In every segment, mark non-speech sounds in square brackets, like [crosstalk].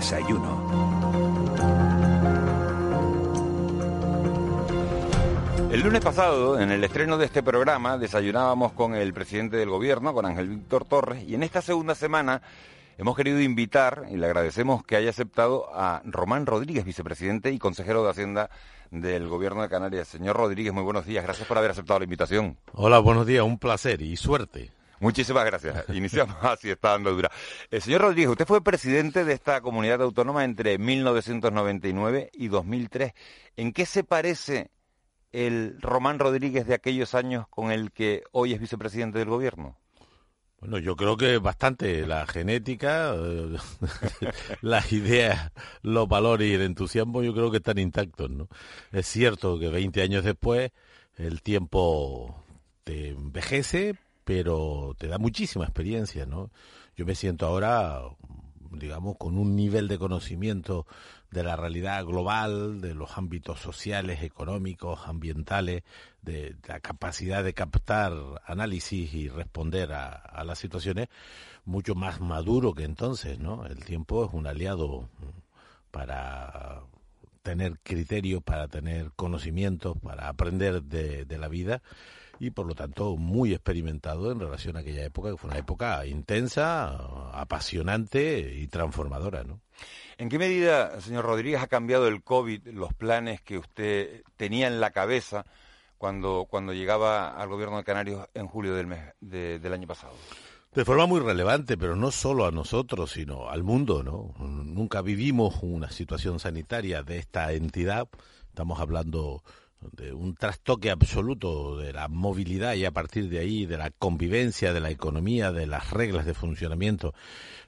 Desayuno. El lunes pasado, en el estreno de este programa, desayunábamos con el presidente del gobierno, con Ángel Víctor Torres, y en esta segunda semana hemos querido invitar, y le agradecemos que haya aceptado, a Román Rodríguez, vicepresidente y consejero de Hacienda del Gobierno de Canarias. Señor Rodríguez, muy buenos días. Gracias por haber aceptado la invitación. Hola, buenos días. Un placer y suerte. Muchísimas gracias. [laughs] Iniciamos así, está dando dura. Eh, señor Rodríguez, usted fue presidente de esta comunidad autónoma entre 1999 y 2003. ¿En qué se parece el Román Rodríguez de aquellos años con el que hoy es vicepresidente del gobierno? Bueno, yo creo que bastante la genética, eh, [laughs] las ideas, los valores y el entusiasmo, yo creo que están intactos, ¿no? Es cierto que 20 años después el tiempo te envejece, pero te da muchísima experiencia, ¿no? Yo me siento ahora, digamos, con un nivel de conocimiento de la realidad global, de los ámbitos sociales, económicos, ambientales, de, la capacidad de captar análisis y responder a, las situaciones, mucho más maduro que entonces, ¿no? El tiempo es un aliado para tener criterios, para tener conocimientos, para aprender de la vida y por lo tanto muy experimentado en relación a aquella época, que fue una época intensa, apasionante y transformadora. ¿no? ¿En qué medida, señor Rodríguez, ha cambiado el COVID los planes que usted tenía en la cabeza cuando, cuando llegaba al gobierno de Canarias en julio del, mes, del año pasado? De forma muy relevante, pero no solo a nosotros, sino al mundo, ¿no? Nunca vivimos una situación sanitaria de esta entidad. Estamos hablando de un trastoque absoluto de la movilidad y a partir de ahí de la convivencia, de la economía, de las reglas de funcionamiento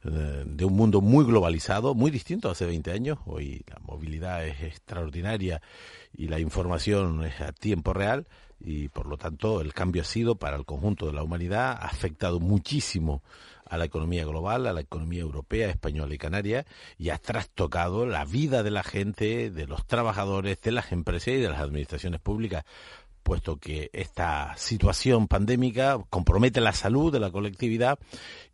eh, de un mundo muy globalizado, muy distinto a hace 20 años. Hoy la movilidad es extraordinaria y la información es a tiempo real y por lo tanto el cambio ha sido para el conjunto de la humanidad, ha afectado muchísimo a la economía global, a la economía europea, española y canaria, y ha trastocado la vida de la gente, de los trabajadores, de las empresas y de las administraciones públicas puesto que esta situación pandémica compromete la salud de la colectividad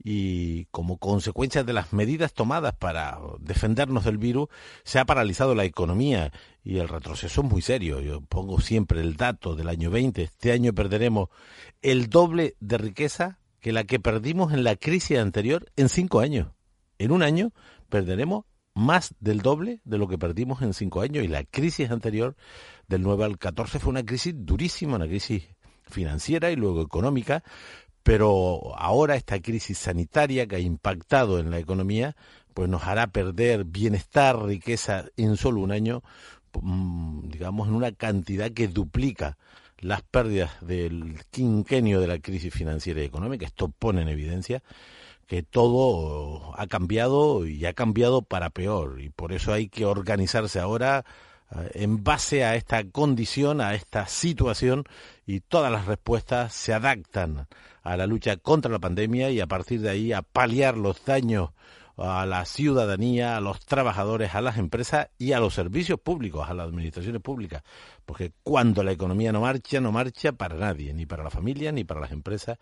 y como consecuencia de las medidas tomadas para defendernos del virus se ha paralizado la economía y el retroceso es muy serio. Yo pongo siempre el dato del año 20. Este año perderemos el doble de riqueza que la que perdimos en la crisis anterior en cinco años. En un año perderemos más del doble de lo que perdimos en cinco años y la crisis anterior del 9 al 14 fue una crisis durísima, una crisis financiera y luego económica, pero ahora esta crisis sanitaria que ha impactado en la economía pues nos hará perder bienestar, riqueza en solo un año, mm, digamos en una cantidad que duplica las pérdidas del quinquenio de la crisis financiera y económica. Esto pone en evidencia que todo ha cambiado y ha cambiado para peor y por eso hay que organizarse ahora eh, en base a esta condición, a esta situación y todas las respuestas se adaptan a la lucha contra la pandemia y a partir de ahí a paliar los daños a la ciudadanía, a los trabajadores, a las empresas y a los servicios públicos, a las administraciones públicas. Porque cuando la economía no marcha, no marcha para nadie, ni para la familia, ni para las empresas,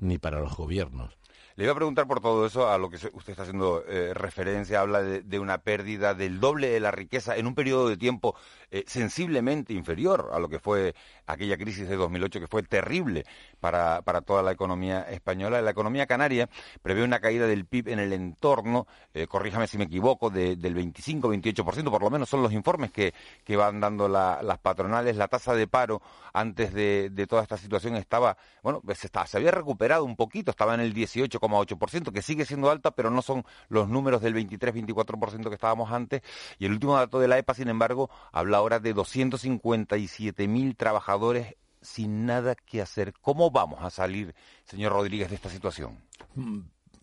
ni para los gobiernos. Le iba a preguntar por todo eso, a lo que usted está haciendo eh, referencia, habla de, una pérdida del doble de la riqueza en un periodo de tiempo eh, sensiblemente inferior a lo que fue aquella crisis de 2008, que fue terrible para, para toda la economía española. La economía canaria prevé una caída del PIB en el entorno, eh, corríjame si me equivoco, del 25-28%, por lo menos son los informes que, que van dando las patronales. La tasa de paro antes de, toda esta situación estaba, bueno, se, había recuperado un poquito, estaba en el 18,8%, que sigue siendo alta, pero no son los números del 23-24% que estábamos antes. Y el último dato de la EPA, sin embargo, habla ahora de 257.000 trabajadores sin nada que hacer. ¿Cómo vamos a salir, señor Rodríguez, de esta situación?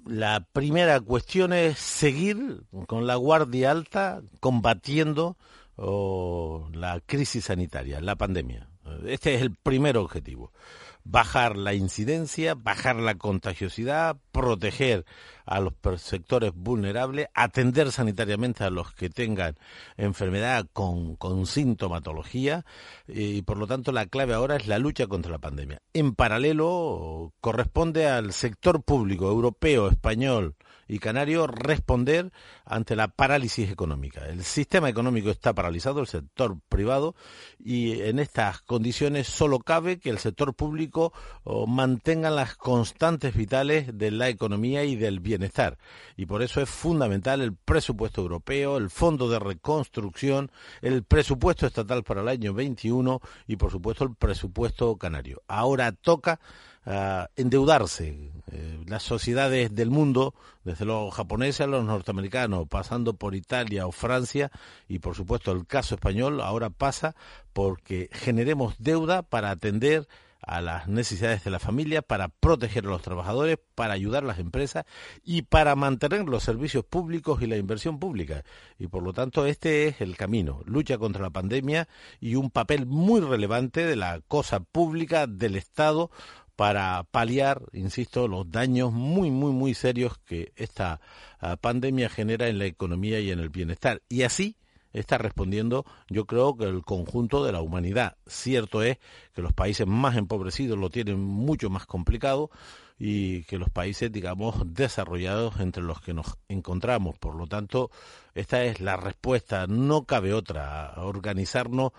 La primera cuestión es seguir con la guardia alta combatiendo oh, la crisis sanitaria, la pandemia. Este es el primer objetivo bajar la incidencia, bajar la contagiosidad, proteger a los sectores vulnerables, atender sanitariamente a los que tengan enfermedad con, con sintomatología y por lo tanto la clave ahora es la lucha contra la pandemia. En paralelo corresponde al sector público europeo, español, y canario responder ante la parálisis económica. El sistema económico está paralizado, el sector privado, y en estas condiciones solo cabe que el sector público mantenga las constantes vitales de la economía y del bienestar. Y por eso es fundamental el presupuesto europeo, el fondo de reconstrucción, el presupuesto estatal para el año 21 y por supuesto el presupuesto canario. Ahora toca endeudarse. Eh, las sociedades del mundo, desde los japoneses a los norteamericanos, pasando por Italia o Francia, y por supuesto el caso español, ahora pasa porque generemos deuda para atender a las necesidades de la familia, para proteger a los trabajadores, para ayudar a las empresas y para mantener los servicios públicos y la inversión pública. Y por lo tanto este es el camino, lucha contra la pandemia y un papel muy relevante de la cosa pública, del Estado, para paliar, insisto, los daños muy, muy, muy serios que esta ah, pandemia genera en la economía y en el bienestar. Y así está respondiendo, yo creo que el conjunto de la humanidad. Cierto es que los países más empobrecidos lo tienen mucho más complicado y que los países, digamos, desarrollados entre los que nos encontramos. Por lo tanto, esta es la respuesta, no cabe otra, organizarnos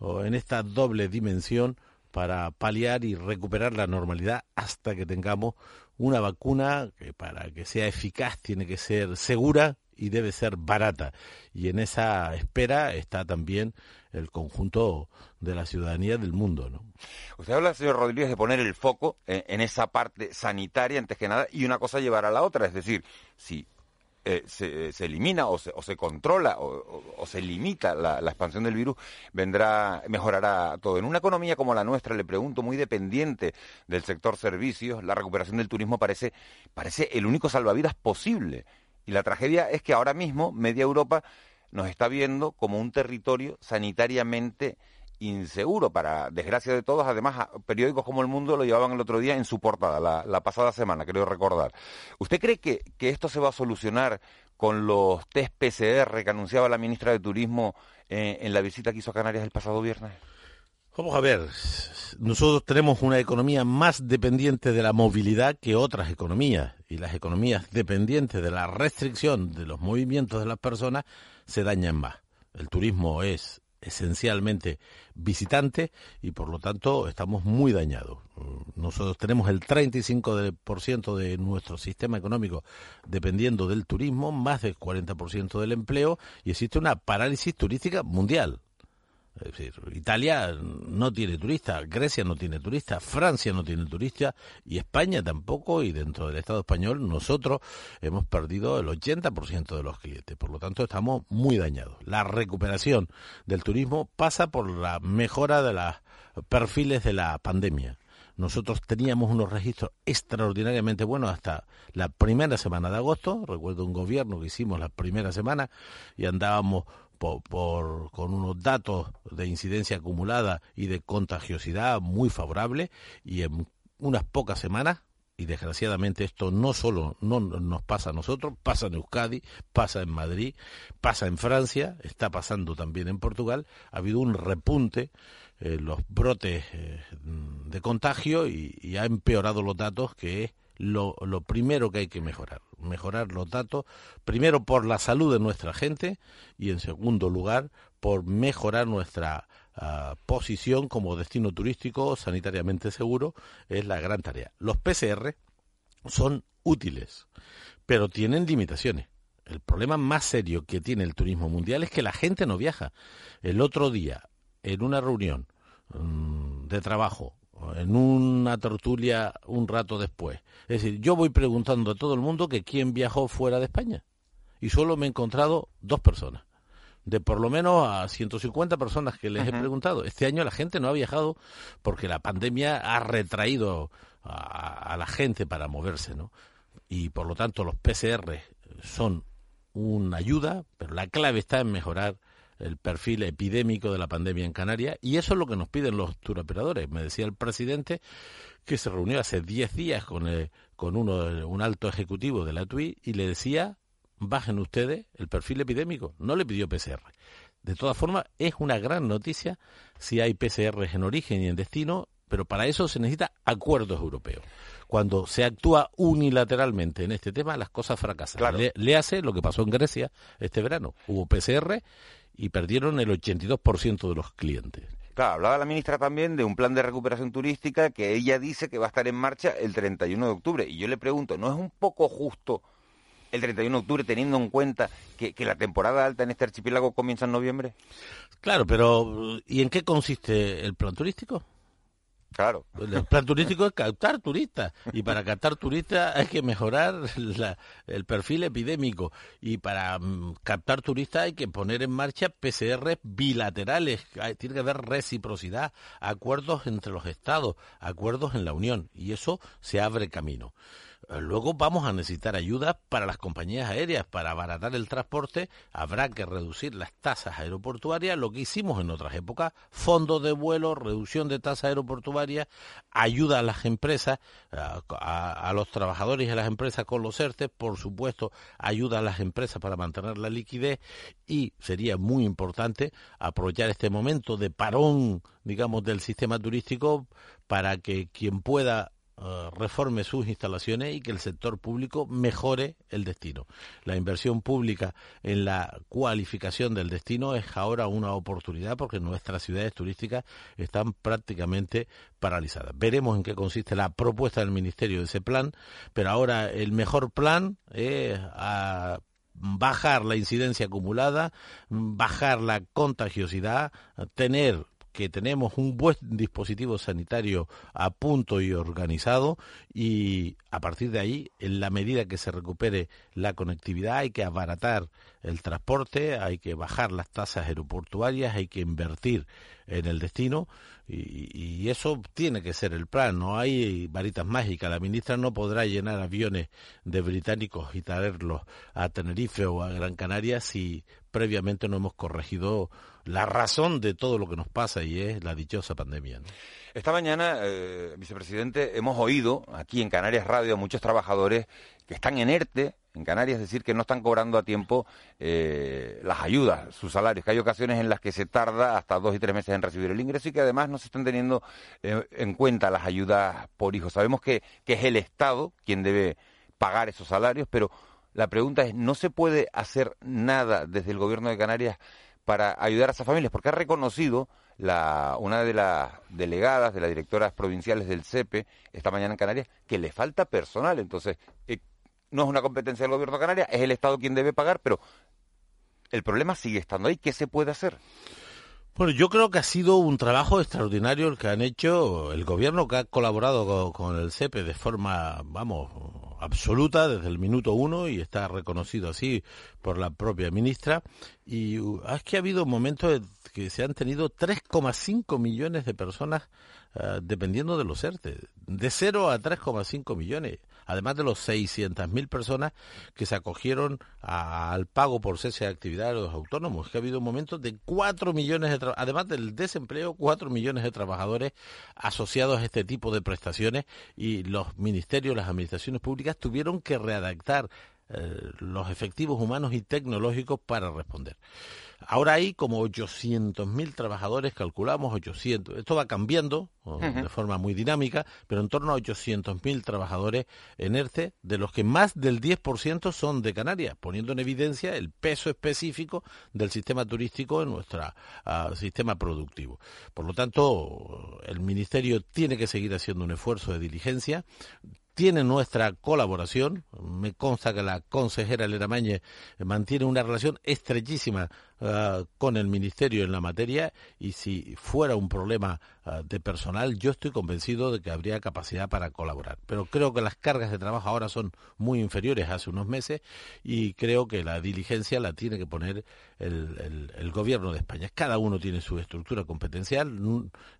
en esta doble dimensión para paliar y recuperar la normalidad hasta que tengamos una vacuna que para que sea eficaz tiene que ser segura y debe ser barata. Y en esa espera está también el conjunto de la ciudadanía del mundo. Usted habla, señor Rodríguez, de poner el foco en, esa parte sanitaria antes que nada y una cosa llevará a la otra. Es decir, si eh, se, elimina o se, controla o, se limita la, expansión del virus, vendrá, mejorará todo. En una economía como la nuestra, le pregunto, muy dependiente del sector servicios, la recuperación del turismo parece, parece el único salvavidas posible. Y la tragedia es que ahora mismo media Europa nos está viendo como un territorio sanitariamente inseguro, para desgracia de todos. Además, periódicos como El Mundo lo llevaban el otro día en su portada, la, pasada semana, creo recordar. ¿Usted cree que, esto se va a solucionar con los test PCR que anunciaba la ministra de Turismo eh, en la visita que hizo a Canarias el pasado viernes? Vamos a ver, nosotros tenemos una economía más dependiente de la movilidad que otras economías y las economías dependientes de la restricción de los movimientos de las personas se dañan más. El turismo es esencialmente visitante y por lo tanto estamos muy dañados. Nosotros tenemos el 35% de nuestro sistema económico dependiendo del turismo, más del 40% del empleo y existe una parálisis turística mundial. Es decir, Italia no tiene turistas, Grecia no tiene turistas, Francia no tiene turistas y España tampoco y dentro del Estado español nosotros hemos perdido el 80% de los clientes. Por lo tanto, estamos muy dañados. La recuperación del turismo pasa por la mejora de los perfiles de la pandemia. Nosotros teníamos unos registros extraordinariamente buenos hasta la primera semana de agosto. Recuerdo un gobierno que hicimos la primera semana y andábamos por, con unos datos de incidencia acumulada y de contagiosidad muy favorables y en unas pocas semanas y desgraciadamente esto no solo no nos pasa a nosotros, pasa en Euskadi, pasa en Madrid, pasa en Francia, está pasando también en Portugal, ha habido un repunte en los brotes eh, de contagio y, ha empeorado los datos que es lo primero que hay que mejorar. Mejorar los datos, primero por la salud de nuestra gente y en segundo lugar por mejorar nuestra ah, posición como destino turístico sanitariamente seguro, es la gran tarea. Los PCR son útiles, pero tienen limitaciones. El problema más serio que tiene el turismo mundial es que la gente no viaja. El otro día, en una reunión mm, de trabajo en una tertulia un rato después. Es decir, yo voy preguntando a todo el mundo que quién viajó fuera de España. Y solo me he encontrado dos personas. De por lo menos a 150 personas que les he preguntado. Este año la gente no ha viajado porque la pandemia ha retraído a, a la gente para moverse, ¿no? y por lo tanto los PCR son una ayuda, pero la clave está en mejorar el perfil epidémico de la pandemia en Canarias y eso es lo que nos piden los turoperadores. Me decía el presidente que se reunió hace 10 días con, con uno, un alto ejecutivo de la TUI y le decía, bajen ustedes el perfil epidémico. No le pidió PCR. De todas formas, es una gran noticia si hay PCR en origen y en destino, pero para eso se necesita acuerdos europeos. Cuando se actúa unilateralmente en este tema, las cosas fracasan. Le, hace lo que pasó en Grecia este verano. Hubo PCR y perdieron el 82% de los clientes. Claro, hablaba la ministra también de un plan de recuperación turística que ella dice que va a estar en marcha el 31 de octubre. Y yo le pregunto, ¿no es un poco justo el 31 de octubre teniendo en cuenta que, que la temporada alta en este archipiélago comienza en noviembre? Claro, pero ¿y en qué consiste el plan turístico? Claro. El plan turístico es captar turistas y para captar turistas hay que mejorar el perfil epidémico y para mm, captar turistas hay que poner en marcha PCR bilaterales, tiene que haber reciprocidad, acuerdos entre los estados, acuerdos en la Unión y eso se abre camino. Luego vamos a necesitar ayudas para las compañías aéreas, para abaratar el transporte, habrá que reducir las tasas aeroportuarias, lo que hicimos en otras épocas, fondos de vuelo, reducción de tasas aeroportuarias, ayuda a las empresas, a, los trabajadores y a las empresas con los ERTE, por supuesto, ayuda a las empresas para mantener la liquidez. Y sería muy importante aprovechar este momento de parón, digamos, del sistema turístico para que quien pueda eh, reforme sus instalaciones y que el sector público mejore el destino. La inversión pública en la cualificación del destino es ahora una oportunidad porque nuestras ciudades turísticas están prácticamente paralizadas. Veremos en qué consiste la propuesta del Ministerio de ese plan, pero ahora el mejor plan es bajar la incidencia acumulada, bajar la contagiosidad, tener que tenemos un buen dispositivo sanitario a punto y organizado y a partir de ahí, en la medida que se recupere la conectividad, hay que abaratar el transporte, hay que bajar las tasas aeroportuarias, hay que invertir en el destino y, eso tiene que ser el plan, no hay varitas mágicas. La ministra no podrá llenar aviones de británicos y traerlos a Tenerife o a Gran Canaria si previamente no hemos corregido la razón de todo lo que nos pasa y es la dichosa pandemia. Esta mañana, eh, vicepresidente, hemos oído aquí en Canarias Radio a muchos trabajadores que están en ERTE, en Canarias, es decir, que no están cobrando a tiempo eh, las ayudas, sus salarios, que hay ocasiones en las que se tarda hasta dos y tres meses en recibir el ingreso y que además no se están teniendo eh, en cuenta las ayudas por hijos. Sabemos que, que es el Estado quien debe pagar esos salarios, pero la pregunta es, ¿no se puede hacer nada desde el Gobierno de Canarias para ayudar a esas familias? Porque ha reconocido la, una de las delegadas, de las directoras provinciales del CEPE, esta mañana en Canarias, que le falta personal. Entonces, eh, no es una competencia del Gobierno de Canarias, es el Estado quien debe pagar, pero el problema sigue estando ahí. ¿Qué se puede hacer? Bueno, yo creo que ha sido un trabajo extraordinario el que han hecho el gobierno que ha colaborado con, el CEPE de forma, vamos, absoluta desde el minuto uno y está reconocido así por la propia ministra. Y uh, es que ha habido momentos que se han tenido 3,5 millones de personas uh, dependiendo de los ERTE, de 0 a 3,5 millones además de los 600.000 personas que se acogieron al pago por cese de actividad de los autónomos. Que ha habido un momento de 4 millones, de además del desempleo, 4 millones de trabajadores asociados a este tipo de prestaciones y los ministerios, las administraciones públicas tuvieron que redactar eh, los efectivos humanos y tecnológicos para responder. Ahora hay como 800.000 trabajadores, calculamos 800. Esto va cambiando de forma muy dinámica, pero en torno a 800.000 trabajadores en ERCE, de los que más del 10% son de Canarias, poniendo en evidencia el peso específico del sistema turístico en nuestro ah, sistema productivo. Por lo tanto, el Ministerio tiene que seguir haciendo un esfuerzo de diligencia tiene nuestra colaboración. Me consta que la consejera Elena Mañez mantiene una relación estrechísima eh, con el Ministerio en la materia y si fuera un problema eh, de personal, yo estoy convencido de que habría capacidad para colaborar. Pero creo que las cargas de trabajo ahora son muy inferiores hace unos meses y creo que la diligencia la tiene que poner el, el Gobierno de España. Cada uno tiene su estructura competencial,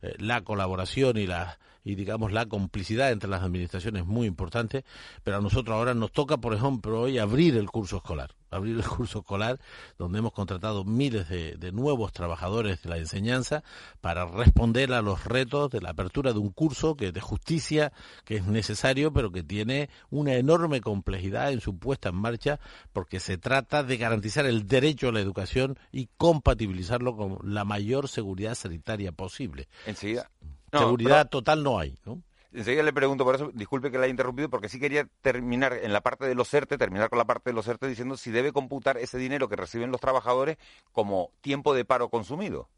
la colaboración y la y digamos la complicidad entre las administraciones es muy importante, pero a nosotros ahora nos toca, por ejemplo, hoy abrir el curso escolar, abrir el curso escolar donde hemos contratado miles de, nuevos trabajadores de la enseñanza para responder a los retos de la apertura de un curso que de justicia que es necesario, pero que tiene una enorme complejidad en su puesta en marcha porque se trata de garantizar el derecho a la educación y compatibilizarlo con la mayor seguridad sanitaria posible. Enseguida, Seguridad total no hay, ¿no? Enseguida le pregunto por eso, disculpe que la haya interrumpido, porque sí quería terminar en la parte de los ERTE, terminar con la parte de los ERTE diciendo si debe computar ese dinero que reciben los trabajadores como tiempo de paro consumido.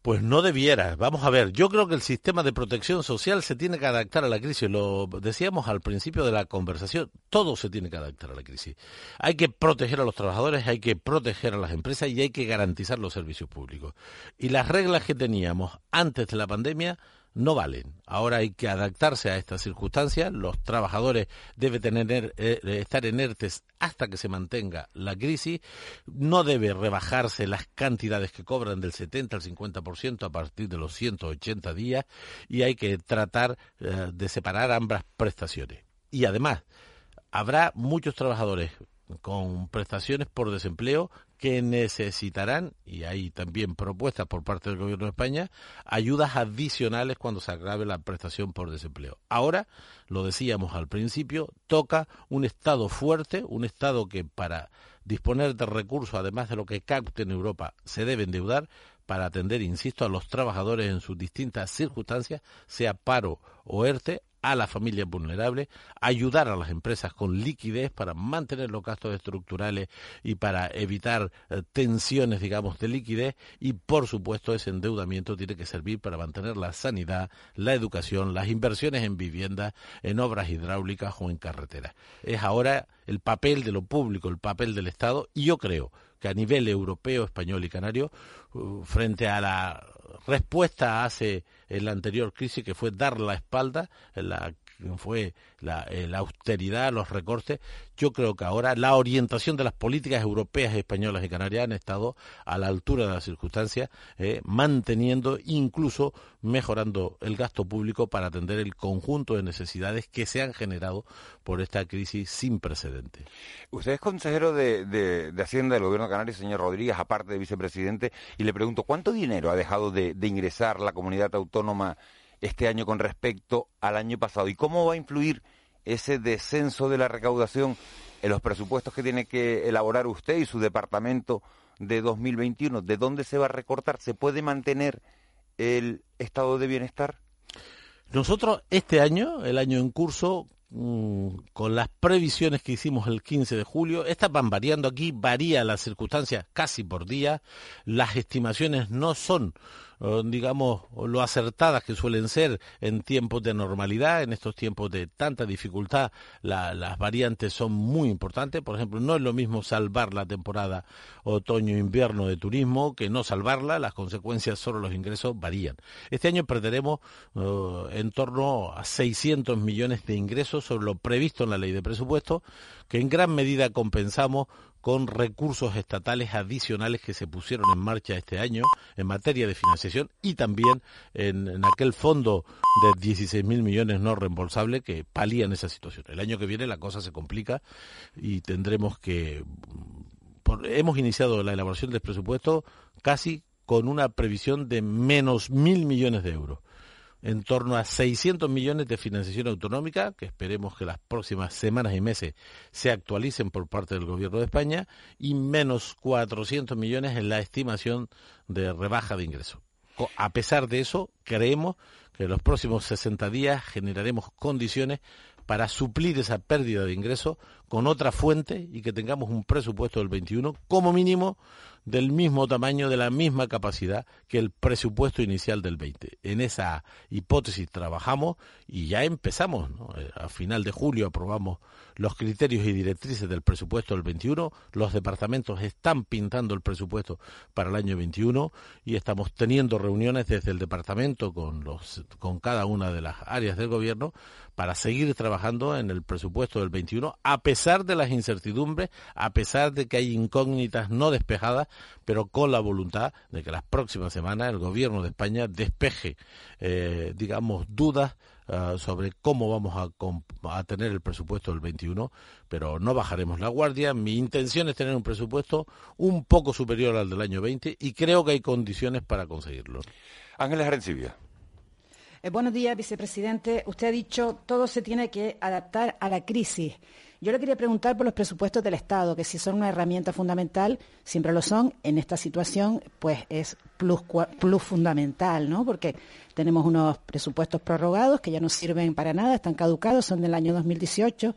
Pues no debiera. Vamos a ver, yo creo que el sistema de protección social se tiene que adaptar a la crisis. Lo decíamos al principio de la conversación, todo se tiene que adaptar a la crisis. Hay que proteger a los trabajadores, hay que proteger a las empresas y hay que garantizar los servicios públicos. Y las reglas que teníamos antes de la pandemia no valen. Ahora hay que adaptarse a estas circunstancias. Los trabajadores deben tener, eh, estar inertes hasta que se mantenga la crisis. No debe rebajarse las cantidades que cobran del 70 al 50% a partir de los 180 días y hay que tratar eh, de separar ambas prestaciones. Y además, habrá muchos trabajadores con prestaciones por desempleo que necesitarán, y hay también propuestas por parte del Gobierno de España, ayudas adicionales cuando se agrave la prestación por desempleo. Ahora, lo decíamos al principio, toca un Estado fuerte, un Estado que para disponer de recursos, además de lo que capte en Europa, se debe endeudar para atender, insisto, a los trabajadores en sus distintas circunstancias, sea paro o ERTE, a la familia vulnerable, ayudar a las empresas con liquidez para mantener los gastos estructurales y para evitar eh, tensiones, digamos, de liquidez y, por supuesto, ese endeudamiento tiene que servir para mantener la sanidad, la educación, las inversiones en viviendas, en obras hidráulicas o en carreteras. Es ahora el papel de lo público, el papel del Estado y yo creo que a nivel europeo, español y canario, uh, frente a la respuesta hace en la anterior crisis, que fue dar la espalda, la, fue la, eh, la, austeridad, los recortes. Yo creo que ahora la orientación de las políticas europeas, españolas y canarias han estado a la altura de las circunstancias, eh, manteniendo, incluso mejorando el gasto público para atender el conjunto de necesidades que se han generado por esta crisis sin precedentes. Usted es consejero de, de, Hacienda del Gobierno de Canarias, señor Rodríguez, aparte de vicepresidente, y le pregunto, ¿cuánto dinero ha dejado de, de ingresar la comunidad autónoma este año con respecto al año pasado? ¿Y cómo va a influir ese descenso de la recaudación en los presupuestos que tiene que elaborar usted y su departamento de 2021? ¿De dónde se va a recortar? ¿Se puede mantener el estado de bienestar? Nosotros este año, el año en curso, mm, con las previsiones que hicimos el 15 de julio, estas van variando aquí, varía las circunstancias casi por día, las estimaciones no son digamos, lo acertadas que suelen ser en tiempos de normalidad, en estos tiempos de tanta dificultad, las variantes son muy importantes. Por ejemplo, no es lo mismo salvar la temporada otoño-invierno de turismo que no salvarla, las consecuencias sobre los ingresos varían. Este año perderemos eh, en torno a 600 millones de ingresos sobre lo previsto en la ley de presupuesto, que en gran medida compensamos con recursos estatales adicionales que se pusieron en marcha este año en materia de financiación y también en, aquel fondo de 16.000 millones no reembolsable que palían esa situación. El año que viene la cosa se complica y tendremos que... hemos iniciado la elaboración del presupuesto casi con una previsión de menos mil millones de euros en torno a 600 millones de financiación autonómica, que esperemos que las próximas semanas y meses se actualicen por parte del Gobierno de España, y menos 400 millones en la estimación de rebaja de ingresos. A pesar de eso, creemos que en los próximos 60 días generaremos condiciones para suplir esa pérdida de ingresos con otra fuente y que tengamos un presupuesto del 21 como mínimo del mismo tamaño, de la misma capacidad que el presupuesto inicial del 20. En esa hipótesis trabajamos y ya empezamos. Eh, a final de julio aprobamos los criterios y directrices del presupuesto del 21. Los departamentos están pintando el presupuesto para el año 21 y estamos teniendo reuniones desde el departamento con, los, con cada una de las áreas del gobierno para seguir trabajando en el presupuesto del 21, a pesar de las incertidumbres, a pesar de que hay incógnitas no despejadas, pero con la voluntad de que las próximas semanas el Gobierno de España despeje, eh, digamos, dudas ah, sobre cómo vamos a, a, tener el presupuesto del 21, pero no bajaremos la guardia. Mi intención es tener un presupuesto un poco superior al del año 20 y creo que hay condiciones para conseguirlo. Ángeles Arencibia. Eh, buenos días, vicepresidente. Usted ha dicho todo se tiene que adaptar a la crisis. Yo le quería preguntar por los presupuestos del Estado, que si son una herramienta fundamental, siempre lo son, en esta situación, pues es plus, plus fundamental, ¿no? Porque tenemos unos presupuestos prorrogados que ya no sirven para nada, están caducados, son del año 2018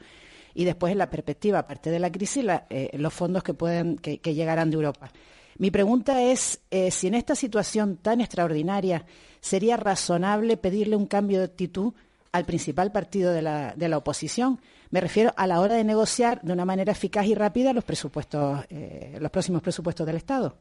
y después en la perspectiva, aparte de la crisis, eh, los fondos que pueden que, llegarán de Europa. Mi pregunta es eh, si en esta situación tan extraordinaria sería razonable pedirle un cambio de actitud al principal partido de la, de la oposición. Me refiero a la hora de negociar de una manera eficaz y rápida los presupuestos, eh, los próximos presupuestos del Estado.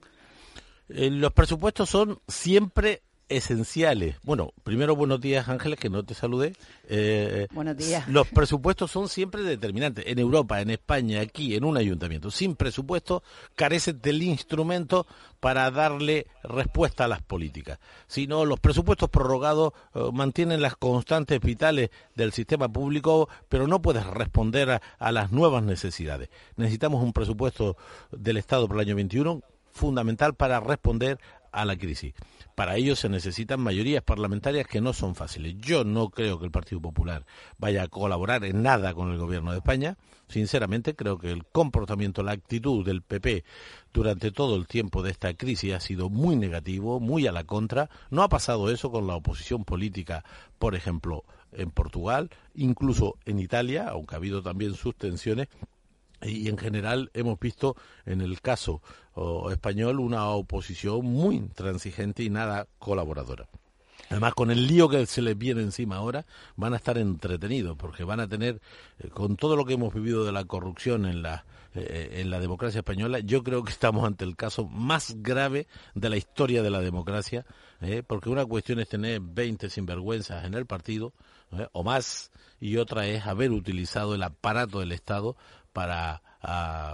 Eh, los presupuestos son siempre esenciales. Bueno, primero buenos días Ángeles, que no te saludé. Eh, buenos días. Los presupuestos son siempre determinantes. En Europa, en España, aquí, en un ayuntamiento, sin presupuesto, carece del instrumento para darle respuesta a las políticas. Si no, los presupuestos prorrogados eh, mantienen las constantes vitales del sistema público, pero no puedes responder a, a las nuevas necesidades. Necesitamos un presupuesto del Estado para el año 21 fundamental para responder a la crisis. Para ello se necesitan mayorías parlamentarias que no son fáciles. Yo no creo que el Partido Popular vaya a colaborar en nada con el Gobierno de España. Sinceramente, creo que el comportamiento, la actitud del PP durante todo el tiempo de esta crisis ha sido muy negativo, muy a la contra. No ha pasado eso con la oposición política, por ejemplo, en Portugal, incluso en Italia, aunque ha habido también sus tensiones y en general hemos visto en el caso español una oposición muy intransigente y nada colaboradora. Además, con el lío que se les viene encima ahora, van a estar entretenidos, porque van a tener, eh, con todo lo que hemos vivido de la corrupción en la, eh, en la democracia española, yo creo que estamos ante el caso más grave de la historia de la democracia, eh, porque una cuestión es tener 20 sinvergüenzas en el partido, o más, y otra es haber utilizado el aparato del Estado para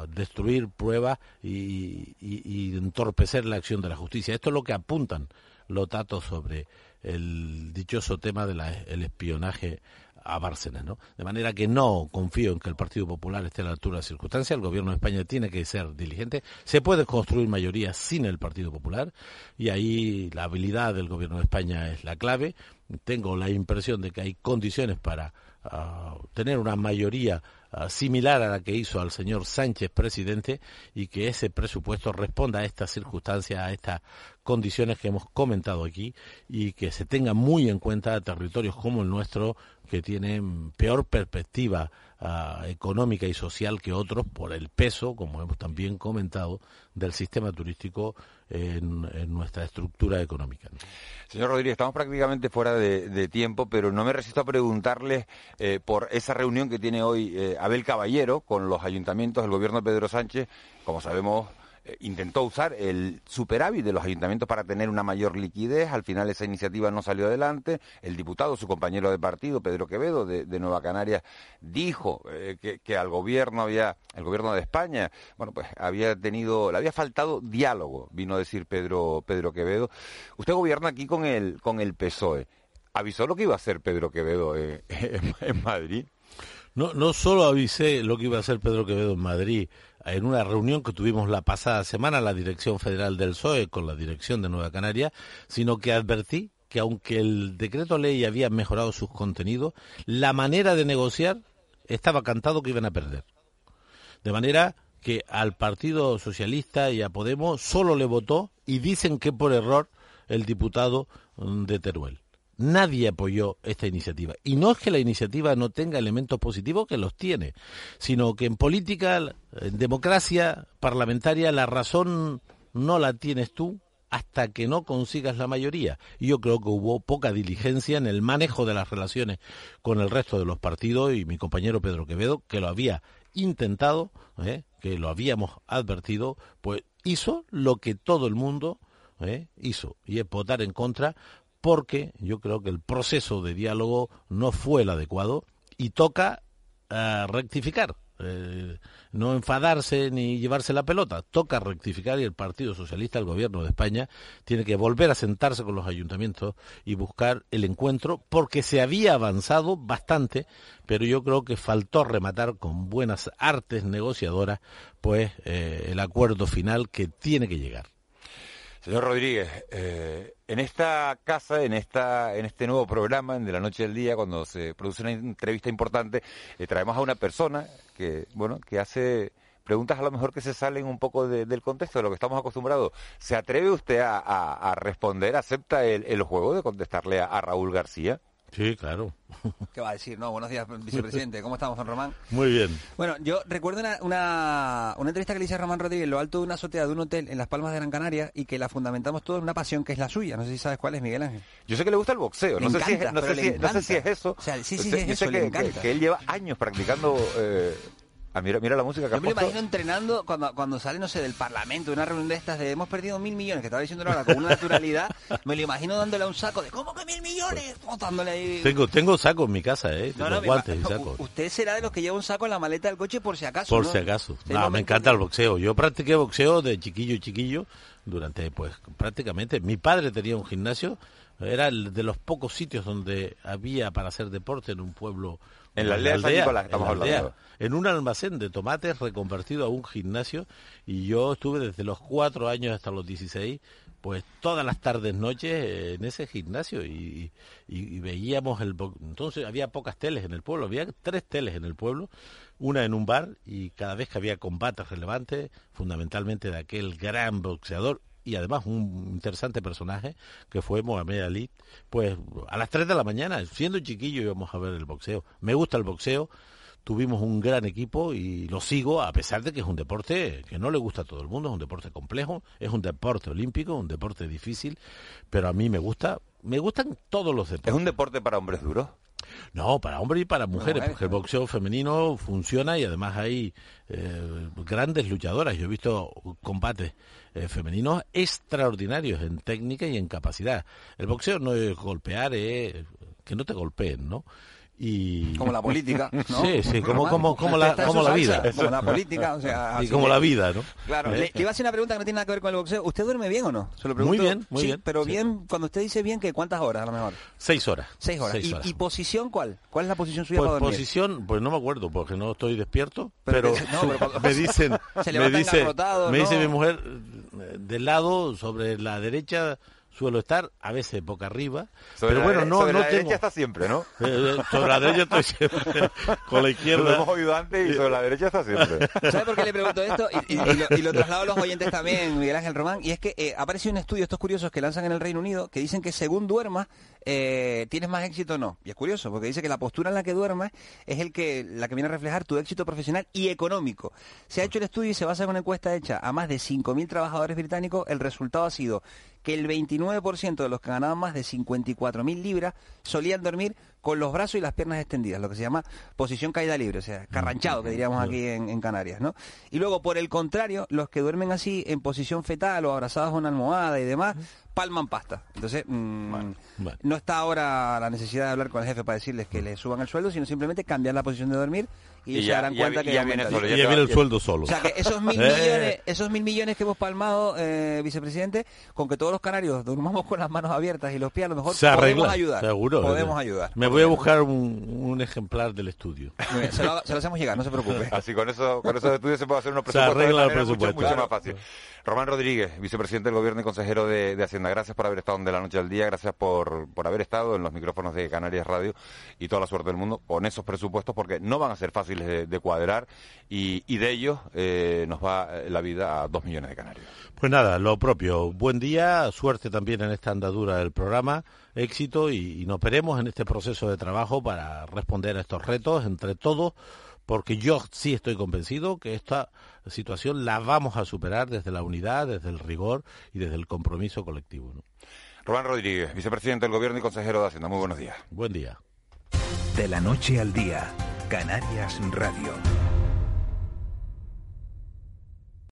destruir pruebas y, entorpecer la acción de la justicia. Esto es lo que apuntan los datos sobre el dichoso tema del espionaje a Bárcenas, ¿no? De manera que no confío en que el Partido Popular esté a la altura de las circunstancias. El Gobierno de España tiene que ser diligente. Se puede construir mayoría sin el Partido Popular y ahí la habilidad del Gobierno de España es la clave. Tengo la impresión de que hay condiciones para ah, tener una mayoría Ah, similar a la que hizo al señor Sánchez presidente y que ese presupuesto responda a estas circunstancias, a estas condiciones que hemos comentado aquí y que se tenga muy en cuenta territorios como el nuestro que tienen peor perspectiva ah, económica y social que otros por el peso, como hemos también comentado, del sistema turístico en, nuestra estructura económica. Señor Rodríguez, estamos prácticamente fuera de, tiempo, pero no me resisto a preguntarle eh, por esa reunión que tiene hoy eh, Abel Caballero con los ayuntamientos del gobierno de Pedro Sánchez. Como sabemos, intentó usar el superávit de los ayuntamientos para tener una mayor liquidez. Al final esa iniciativa no salió adelante. El diputado, su compañero de partido, Pedro Quevedo, de, Nueva Canarias, dijo eh, que, al gobierno había, el gobierno de España, bueno, pues había tenido, le había faltado diálogo, vino a decir Pedro, Pedro Quevedo. Usted gobierna aquí con el, con el PSOE. ¿Avisó lo que iba a hacer Pedro Quevedo eh, [laughs] en Madrid? No, no solo avisé lo que iba a hacer Pedro Quevedo en Madrid, en una reunión que tuvimos la pasada semana la Dirección Federal del PSOE con la Dirección de Nueva Canaria, sino que advertí que aunque el decreto ley había mejorado sus contenidos, la manera de negociar estaba cantado que iban a perder. De manera que al Partido Socialista y a Podemos solo le votó y dicen que por error el diputado de Teruel nadie apoyó esta iniciativa. Y no es que la iniciativa no tenga elementos positivos, que los tiene, sino que en política, en democracia parlamentaria, la razón no la tienes tú hasta que no consigas la mayoría. Y yo creo que hubo poca diligencia en el manejo de las relaciones con el resto de los partidos y mi compañero Pedro Quevedo, que lo había intentado, ¿eh? que lo habíamos advertido, pues hizo lo que todo el mundo ¿eh? hizo, y es votar en contra porque yo creo que el proceso de diálogo no fue el adecuado y toca eh, rectificar. Eh, no enfadarse ni llevarse la pelota, toca rectificar y el Partido Socialista, el Gobierno de España, tiene que volver a sentarse con los ayuntamientos y buscar el encuentro, porque se había avanzado bastante, pero yo creo que faltó rematar con buenas artes negociadoras, pues eh, el acuerdo final que tiene que llegar. Señor Rodríguez, eh, en esta casa, en esta, en este nuevo programa, en de la noche del día, cuando se produce una entrevista importante, eh, traemos a una persona que, bueno, que hace preguntas a lo mejor que se salen un poco del contexto de lo que estamos acostumbrados. ¿Se atreve usted a, responder, acepta el, juego de contestarle a Raúl García? Sí, claro. [laughs] ¿Qué va a decir? No, buenos días, vicepresidente. ¿Cómo estamos, Juan Román? Muy bien. Bueno, yo recuerdo una, una, entrevista que le hice a Román Rodríguez en lo alto de una azotea de un hotel en Las Palmas de Gran Canaria y que la fundamentamos todo en una pasión que es la suya. No sé si sabes cuál es, Miguel Ángel. Yo sé que le gusta el boxeo. no, sé si, no, sé si, es eso. O sea, sí, sí, sí, es eso, que, que, él lleva años practicando eh, Ah, mira, mira la música que Yo me lo imagino entrenando cuando, cuando sale, no sé, del Parlamento, de una reunión de estas de hemos perdido mil millones, que estaba diciendo ahora con una naturalidad, [laughs] me lo imagino dándole a un saco de ¿cómo que mil millones? Botándole ahí. Tengo, tengo saco en mi casa, ¿eh? Tengo guantes y sacos. Usted será de los que lleva un saco en la maleta del coche por si acaso. Por si acaso. No, me encanta el boxeo. Yo practiqué boxeo de chiquillo y chiquillo durante, pues, prácticamente. Mi padre tenía un gimnasio, era el de los pocos sitios donde había para hacer deporte en un pueblo en la aldea, de estamos hablando. en un almacén de tomates reconvertido a un gimnasio y yo estuve desde los cuatro años hasta los 16 pues todas las tardes noches en ese gimnasio y, veíamos el entonces había pocas teles en el pueblo había tres teles en el pueblo una en un bar y cada vez que había combates relevantes fundamentalmente de aquel gran boxeador y además un interesante personaje que fue Mohamed Ali, pues a las 3 de la mañana, siendo chiquillo íbamos a ver el boxeo. Me gusta el boxeo, tuvimos un gran equipo y lo sigo a pesar de que es un deporte que no le gusta a todo el mundo, es un deporte complejo, es un deporte olímpico, un deporte difícil, pero a mí me gusta, me gustan todos los deportes. ¿Es un deporte para hombres duros? No, para hombres y para mujeres, porque el boxeo femenino funciona y además hay eh, grandes luchadoras. Yo he visto combates eh, femeninos extraordinarios en técnica y en capacidad. El boxeo no es golpear, es que no te golpeen, ¿no? Y... Como la política, [laughs] ¿no? Sí, sí, como, como, como, la, como la vida. Como la política, o sea... [laughs] Y como la vida, ¿no? Claro, le, iba a hacer una pregunta que no tiene nada que ver con el boxeo. ¿Usted duerme bien o no? Se lo pregunto. Muy bien, muy sí, bien. Pero bien, cuando usted dice bien, que ¿cuántas horas a lo mejor? Seis horas. Seis horas. ¿Y, posición cuál? ¿Cuál es la posición suya pues, para dormir? posición, pues no me acuerdo, porque no estoy despierto, pero, [laughs] me dicen... me dice, me dice mi mujer, eh, del lado, sobre la derecha suelo estar, a veces boca arriba. pero bueno, no, sobre no la derecha está siempre, ¿no? [laughs] Eh, eh, sobre la derecha estoy siempre. [laughs] Con la izquierda. Lo hemos oído antes y sobre la derecha está siempre. [laughs] ¿Sabes por qué le pregunto esto? Y, lo, traslado a los oyentes también, Miguel Ángel Román. Y es que eh, aparece un estudio, estos curiosos que lanzan en el Reino Unido, que dicen que según duermas, eh, tienes más éxito o no. Y es curioso, porque dice que la postura en la que duermas es el que, la que viene a reflejar tu éxito profesional y económico. Se ha hecho el estudio y se basa en una encuesta hecha a más de 5.000 trabajadores británicos. El resultado ha sido que el 29% de los que ganaban más de 54.000 libras solían dormir con los brazos y las piernas extendidas, lo que se llama posición caída libre, o sea, carranchado, que diríamos aquí en, Canarias, ¿no? Y luego, por el contrario, los que duermen así en posición fetal o abrazados a una almohada y demás, palman pasta. Entonces, mm, no está ahora la necesidad de hablar con el jefe para decirles que le suban el sueldo, sino simplemente cambiar la posición de dormir y, se darán cuenta que ya viene, el sueldo solo. O sea que esos mil [laughs] eh. millones, esos mil millones que hemos palmado, eh, vicepresidente, con que todos los canarios durmamos con las manos abiertas y los pies, a lo mejor podemos ayudar. Seguro. Podemos ayudar. Me voy a buscar un, ejemplar del estudio. se, lo, hacemos llegar, no se preocupe. [laughs] Así con eso, con esos estudios se puede hacer unos presupuestos. Se arregla el presupuesto. Mucho, más fácil. Román Rodríguez, vicepresidente del Gobierno y consejero de, Hacienda, gracias por haber estado en De la Noche al Día, gracias por, por haber estado en los micrófonos de Canarias Radio y toda la suerte del mundo con esos presupuestos porque no van a ser fáciles de, cuadrar y, de ellos eh, nos va la vida a dos millones de canarios. Pues nada, lo propio. Buen día, suerte también en esta andadura del programa, éxito y, y nos veremos en este proceso de trabajo para responder a estos retos entre todos porque yo sí estoy convencido que esta situación la vamos a superar desde la unidad, desde el rigor y desde el compromiso colectivo. ¿no? Román Rodríguez, vicepresidente del Gobierno y consejero de Hacienda. Muy buenos días. Buen día. De la noche al día, Canarias Radio.